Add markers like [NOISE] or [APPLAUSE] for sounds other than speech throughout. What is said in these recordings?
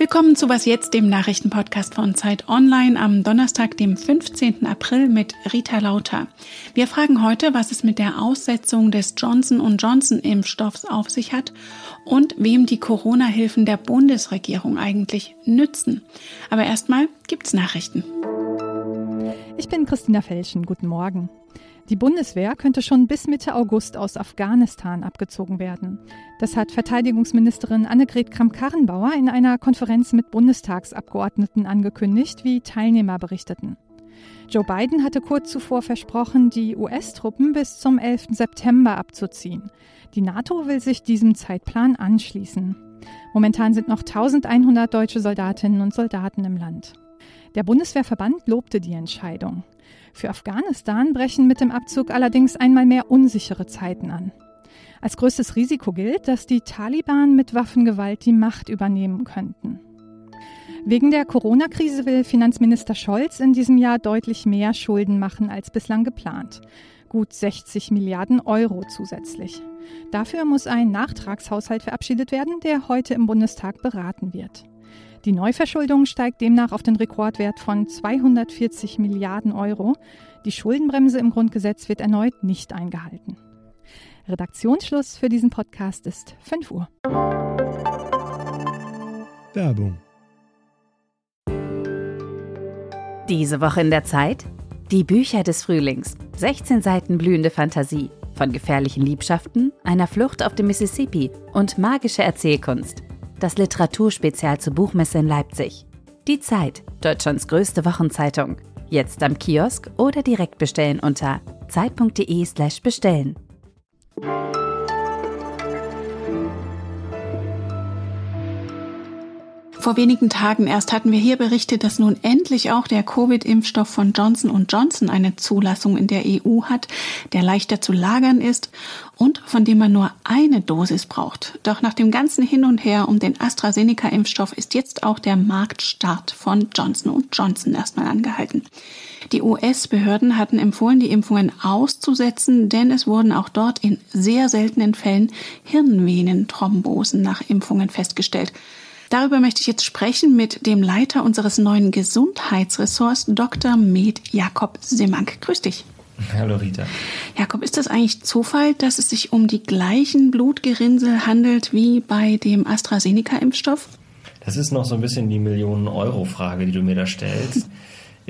Willkommen zu Was Jetzt, dem Nachrichtenpodcast von Zeit Online am Donnerstag, dem 15. April mit Rita Lauter. Wir fragen heute, was es mit der Aussetzung des Johnson Johnson Impfstoffs auf sich hat und wem die Corona-Hilfen der Bundesregierung eigentlich nützen. Aber erstmal gibt's Nachrichten. Ich bin Christina Felschen. Guten Morgen. Die Bundeswehr könnte schon bis Mitte August aus Afghanistan abgezogen werden. Das hat Verteidigungsministerin Annegret Kramp-Karrenbauer in einer Konferenz mit Bundestagsabgeordneten angekündigt, wie Teilnehmer berichteten. Joe Biden hatte kurz zuvor versprochen, die US-Truppen bis zum 11. September abzuziehen. Die NATO will sich diesem Zeitplan anschließen. Momentan sind noch 1100 deutsche Soldatinnen und Soldaten im Land. Der Bundeswehrverband lobte die Entscheidung. Für Afghanistan brechen mit dem Abzug allerdings einmal mehr unsichere Zeiten an. Als größtes Risiko gilt, dass die Taliban mit Waffengewalt die Macht übernehmen könnten. Wegen der Corona-Krise will Finanzminister Scholz in diesem Jahr deutlich mehr Schulden machen als bislang geplant. Gut 60 Milliarden Euro zusätzlich. Dafür muss ein Nachtragshaushalt verabschiedet werden, der heute im Bundestag beraten wird. Die Neuverschuldung steigt demnach auf den Rekordwert von 240 Milliarden Euro. Die Schuldenbremse im Grundgesetz wird erneut nicht eingehalten. Redaktionsschluss für diesen Podcast ist 5 Uhr. Werbung. Diese Woche in der Zeit? Die Bücher des Frühlings. 16 Seiten blühende Fantasie. Von gefährlichen Liebschaften, einer Flucht auf dem Mississippi und magische Erzählkunst das Literaturspezial zur Buchmesse in Leipzig. Die Zeit, Deutschlands größte Wochenzeitung. Jetzt am Kiosk oder direkt bestellen unter zeit.de/slash Vor wenigen Tagen erst hatten wir hier berichtet, dass nun endlich auch der Covid-Impfstoff von Johnson Johnson eine Zulassung in der EU hat, der leichter zu lagern ist und von dem man nur eine Dosis braucht. Doch nach dem ganzen Hin und Her um den AstraZeneca-Impfstoff ist jetzt auch der Marktstart von Johnson Johnson erstmal angehalten. Die US-Behörden hatten empfohlen, die Impfungen auszusetzen, denn es wurden auch dort in sehr seltenen Fällen Hirnvenenthrombosen nach Impfungen festgestellt. Darüber möchte ich jetzt sprechen mit dem Leiter unseres neuen Gesundheitsressorts, Dr. Med Jakob Simmank. Grüß dich. Hallo Rita. Jakob, ist das eigentlich Zufall, dass es sich um die gleichen Blutgerinnsel handelt wie bei dem AstraZeneca-Impfstoff? Das ist noch so ein bisschen die Millionen-Euro-Frage, die du mir da stellst.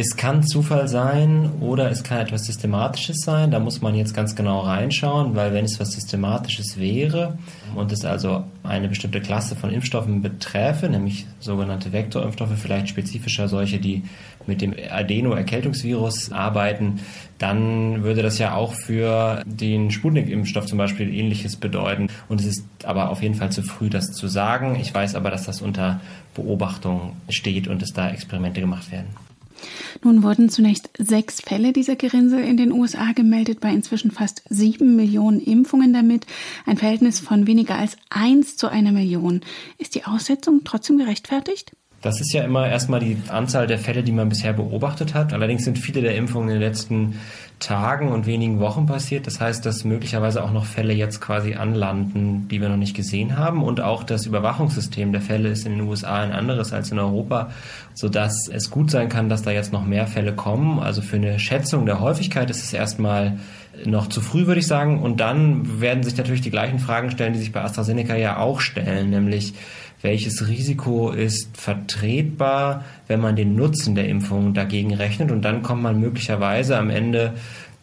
Es kann Zufall sein oder es kann etwas Systematisches sein. Da muss man jetzt ganz genau reinschauen, weil wenn es was Systematisches wäre und es also eine bestimmte Klasse von Impfstoffen beträfe, nämlich sogenannte Vektorimpfstoffe, vielleicht spezifischer solche, die mit dem Adeno-Erkältungsvirus arbeiten, dann würde das ja auch für den Sputnik-Impfstoff zum Beispiel ähnliches bedeuten. Und es ist aber auf jeden Fall zu früh, das zu sagen. Ich weiß aber, dass das unter Beobachtung steht und es da Experimente gemacht werden. Nun wurden zunächst sechs Fälle dieser Gerinnsel in den USA gemeldet, bei inzwischen fast sieben Millionen Impfungen damit. Ein Verhältnis von weniger als eins zu einer Million. Ist die Aussetzung trotzdem gerechtfertigt? Das ist ja immer erstmal die Anzahl der Fälle, die man bisher beobachtet hat. Allerdings sind viele der Impfungen in den letzten Tagen und wenigen Wochen passiert. Das heißt, dass möglicherweise auch noch Fälle jetzt quasi anlanden, die wir noch nicht gesehen haben. Und auch das Überwachungssystem der Fälle ist in den USA ein anderes als in Europa, sodass es gut sein kann, dass da jetzt noch mehr Fälle kommen. Also für eine Schätzung der Häufigkeit ist es erstmal noch zu früh, würde ich sagen. Und dann werden sich natürlich die gleichen Fragen stellen, die sich bei AstraZeneca ja auch stellen, nämlich welches Risiko ist vertretbar, wenn man den Nutzen der Impfung dagegen rechnet. Und dann kommt man möglicherweise am Ende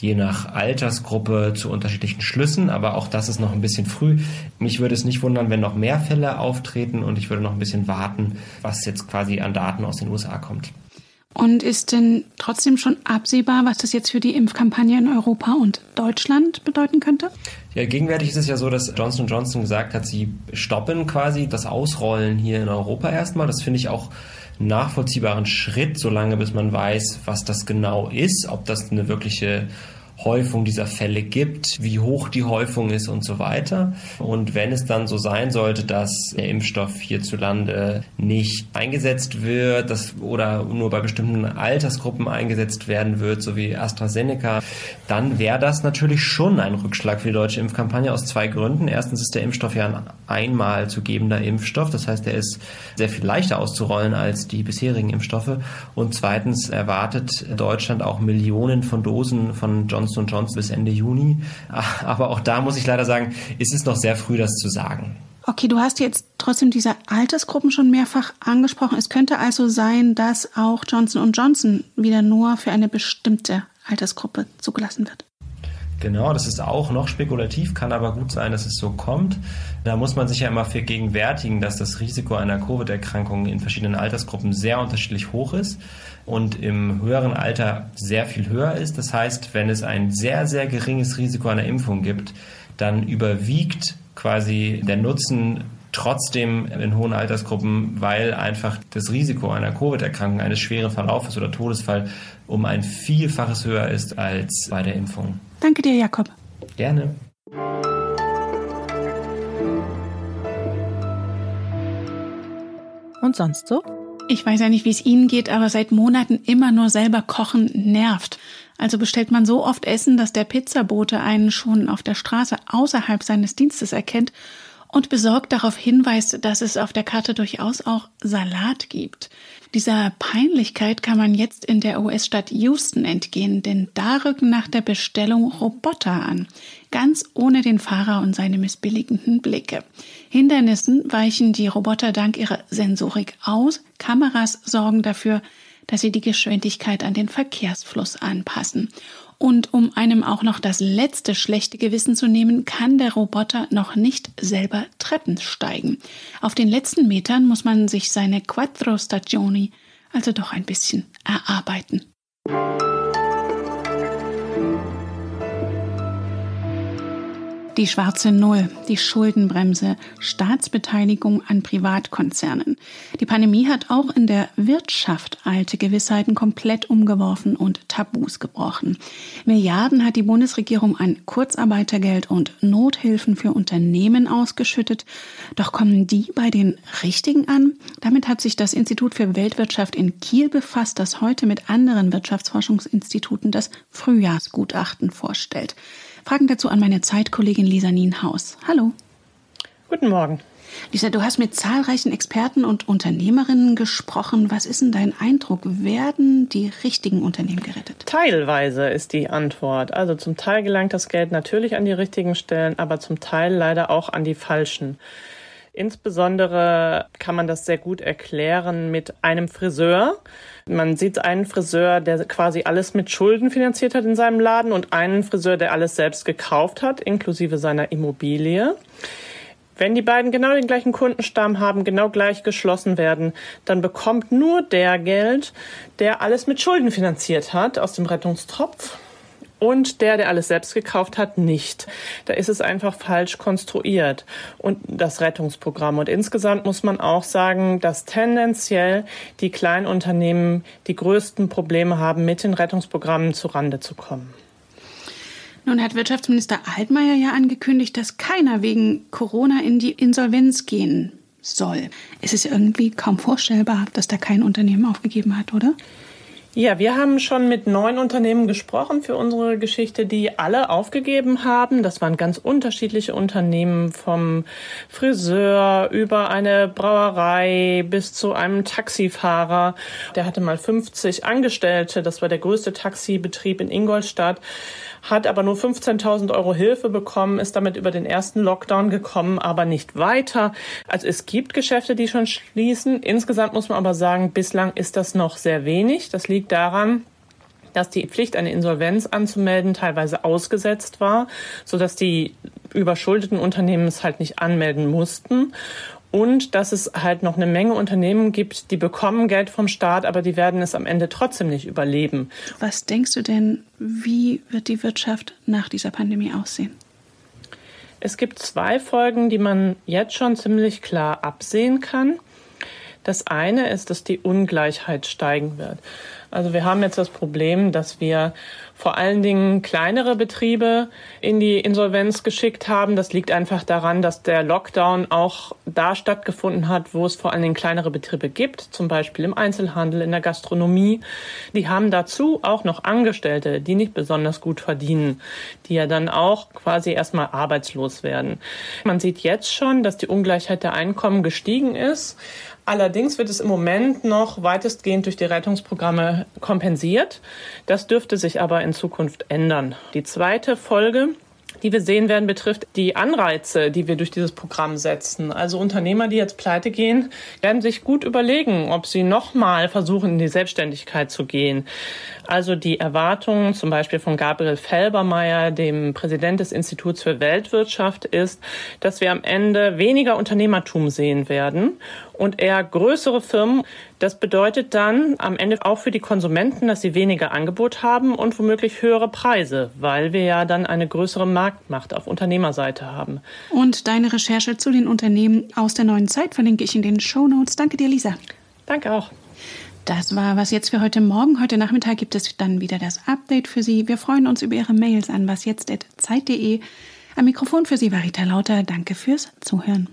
je nach Altersgruppe zu unterschiedlichen Schlüssen, aber auch das ist noch ein bisschen früh. Mich würde es nicht wundern, wenn noch mehr Fälle auftreten und ich würde noch ein bisschen warten, was jetzt quasi an Daten aus den USA kommt. Und ist denn trotzdem schon absehbar, was das jetzt für die Impfkampagne in Europa und Deutschland bedeuten könnte? Ja, gegenwärtig ist es ja so, dass Johnson Johnson gesagt hat, sie stoppen quasi das Ausrollen hier in Europa erstmal. Das finde ich auch einen nachvollziehbaren Schritt, solange bis man weiß, was das genau ist, ob das eine wirkliche Häufung dieser Fälle gibt, wie hoch die Häufung ist und so weiter. Und wenn es dann so sein sollte, dass der Impfstoff hierzulande nicht eingesetzt wird das, oder nur bei bestimmten Altersgruppen eingesetzt werden wird, so wie AstraZeneca, dann wäre das natürlich schon ein Rückschlag für die deutsche Impfkampagne aus zwei Gründen. Erstens ist der Impfstoff ja ein einmal zu gebender Impfstoff, das heißt, er ist sehr viel leichter auszurollen als die bisherigen Impfstoffe. Und zweitens erwartet Deutschland auch Millionen von Dosen von Johnson Johnson Johnson bis Ende Juni. [LAUGHS] Aber auch da muss ich leider sagen, ist es noch sehr früh, das zu sagen. Okay, du hast jetzt trotzdem diese Altersgruppen schon mehrfach angesprochen. Es könnte also sein, dass auch Johnson Johnson wieder nur für eine bestimmte Altersgruppe zugelassen wird. Genau, das ist auch noch spekulativ, kann aber gut sein, dass es so kommt. Da muss man sich ja immer vergegenwärtigen, dass das Risiko einer Covid-Erkrankung in verschiedenen Altersgruppen sehr unterschiedlich hoch ist und im höheren Alter sehr viel höher ist. Das heißt, wenn es ein sehr, sehr geringes Risiko einer Impfung gibt, dann überwiegt quasi der Nutzen trotzdem in hohen Altersgruppen, weil einfach das Risiko einer Covid-Erkrankung, eines schweren Verlaufes oder Todesfall um ein Vielfaches höher ist als bei der Impfung. Danke dir, Jakob. Gerne. Und sonst so? Ich weiß ja nicht, wie es Ihnen geht, aber seit Monaten immer nur selber kochen nervt. Also bestellt man so oft Essen, dass der Pizzabote einen schon auf der Straße außerhalb seines Dienstes erkennt und besorgt darauf hinweist, dass es auf der Karte durchaus auch Salat gibt. Dieser Peinlichkeit kann man jetzt in der US-Stadt Houston entgehen, denn da rücken nach der Bestellung Roboter an, ganz ohne den Fahrer und seine missbilligenden Blicke. Hindernissen weichen die Roboter dank ihrer Sensorik aus, Kameras sorgen dafür, dass sie die Geschwindigkeit an den Verkehrsfluss anpassen. Und um einem auch noch das letzte schlechte Gewissen zu nehmen, kann der Roboter noch nicht selber Treppen steigen. Auf den letzten Metern muss man sich seine Quattro Stagioni also doch ein bisschen erarbeiten. Die schwarze Null, die Schuldenbremse, Staatsbeteiligung an Privatkonzernen. Die Pandemie hat auch in der Wirtschaft alte Gewissheiten komplett umgeworfen und Tabus gebrochen. Milliarden hat die Bundesregierung an Kurzarbeitergeld und Nothilfen für Unternehmen ausgeschüttet. Doch kommen die bei den Richtigen an? Damit hat sich das Institut für Weltwirtschaft in Kiel befasst, das heute mit anderen Wirtschaftsforschungsinstituten das Frühjahrsgutachten vorstellt. Fragen dazu an meine Zeitkollegin Lisa Nienhaus. Hallo. Guten Morgen. Lisa, du hast mit zahlreichen Experten und Unternehmerinnen gesprochen. Was ist denn dein Eindruck? Werden die richtigen Unternehmen gerettet? Teilweise ist die Antwort. Also zum Teil gelangt das Geld natürlich an die richtigen Stellen, aber zum Teil leider auch an die falschen. Insbesondere kann man das sehr gut erklären mit einem Friseur. Man sieht einen Friseur, der quasi alles mit Schulden finanziert hat in seinem Laden und einen Friseur, der alles selbst gekauft hat, inklusive seiner Immobilie. Wenn die beiden genau den gleichen Kundenstamm haben, genau gleich geschlossen werden, dann bekommt nur der Geld, der alles mit Schulden finanziert hat aus dem Rettungstopf und der, der alles selbst gekauft hat, nicht. Da ist es einfach falsch konstruiert. Und das Rettungsprogramm. Und insgesamt muss man auch sagen, dass tendenziell die Kleinunternehmen die größten Probleme haben, mit den Rettungsprogrammen zurande zu kommen. Nun hat Wirtschaftsminister Altmaier ja angekündigt, dass keiner wegen Corona in die Insolvenz gehen soll. Es ist irgendwie kaum vorstellbar, dass da kein Unternehmen aufgegeben hat, oder? Ja, wir haben schon mit neun Unternehmen gesprochen für unsere Geschichte, die alle aufgegeben haben. Das waren ganz unterschiedliche Unternehmen vom Friseur über eine Brauerei bis zu einem Taxifahrer. Der hatte mal 50 Angestellte. Das war der größte Taxibetrieb in Ingolstadt hat aber nur 15.000 Euro Hilfe bekommen, ist damit über den ersten Lockdown gekommen, aber nicht weiter. Also es gibt Geschäfte, die schon schließen. Insgesamt muss man aber sagen, bislang ist das noch sehr wenig. Das liegt daran, dass die Pflicht, eine Insolvenz anzumelden, teilweise ausgesetzt war, sodass die überschuldeten Unternehmen es halt nicht anmelden mussten und dass es halt noch eine Menge Unternehmen gibt, die bekommen Geld vom Staat, aber die werden es am Ende trotzdem nicht überleben. Was denkst du denn, wie wird die Wirtschaft nach dieser Pandemie aussehen? Es gibt zwei Folgen, die man jetzt schon ziemlich klar absehen kann. Das eine ist, dass die Ungleichheit steigen wird. Also wir haben jetzt das Problem, dass wir vor allen Dingen kleinere Betriebe in die Insolvenz geschickt haben. Das liegt einfach daran, dass der Lockdown auch da stattgefunden hat, wo es vor allen Dingen kleinere Betriebe gibt, zum Beispiel im Einzelhandel, in der Gastronomie. Die haben dazu auch noch Angestellte, die nicht besonders gut verdienen, die ja dann auch quasi erstmal arbeitslos werden. Man sieht jetzt schon, dass die Ungleichheit der Einkommen gestiegen ist. Allerdings wird es im Moment noch weitestgehend durch die Rettungsprogramme kompensiert. Das dürfte sich aber in Zukunft ändern. Die zweite Folge die wir sehen werden, betrifft die Anreize, die wir durch dieses Programm setzen. Also Unternehmer, die jetzt pleite gehen, werden sich gut überlegen, ob sie nochmal versuchen, in die Selbstständigkeit zu gehen. Also die Erwartung zum Beispiel von Gabriel Felbermeier, dem Präsident des Instituts für Weltwirtschaft, ist, dass wir am Ende weniger Unternehmertum sehen werden und eher größere Firmen. Das bedeutet dann am Ende auch für die Konsumenten, dass sie weniger Angebot haben und womöglich höhere Preise, weil wir ja dann eine größere Marktmacht auf Unternehmerseite haben. Und deine Recherche zu den Unternehmen aus der neuen Zeit verlinke ich in den Show Notes. Danke dir, Lisa. Danke auch. Das war was jetzt für heute Morgen. Heute Nachmittag gibt es dann wieder das Update für Sie. Wir freuen uns über Ihre Mails an wasjetzt.zeit.de. Am Mikrofon für Sie war Rita Lauter. Danke fürs Zuhören.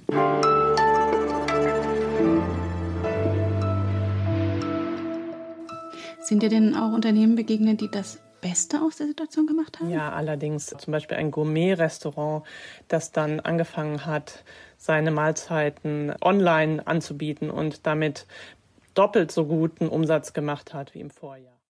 Sind dir denn auch Unternehmen begegnet, die das Beste aus der Situation gemacht haben? Ja, allerdings zum Beispiel ein Gourmet-Restaurant, das dann angefangen hat, seine Mahlzeiten online anzubieten und damit doppelt so guten Umsatz gemacht hat wie im Vorjahr.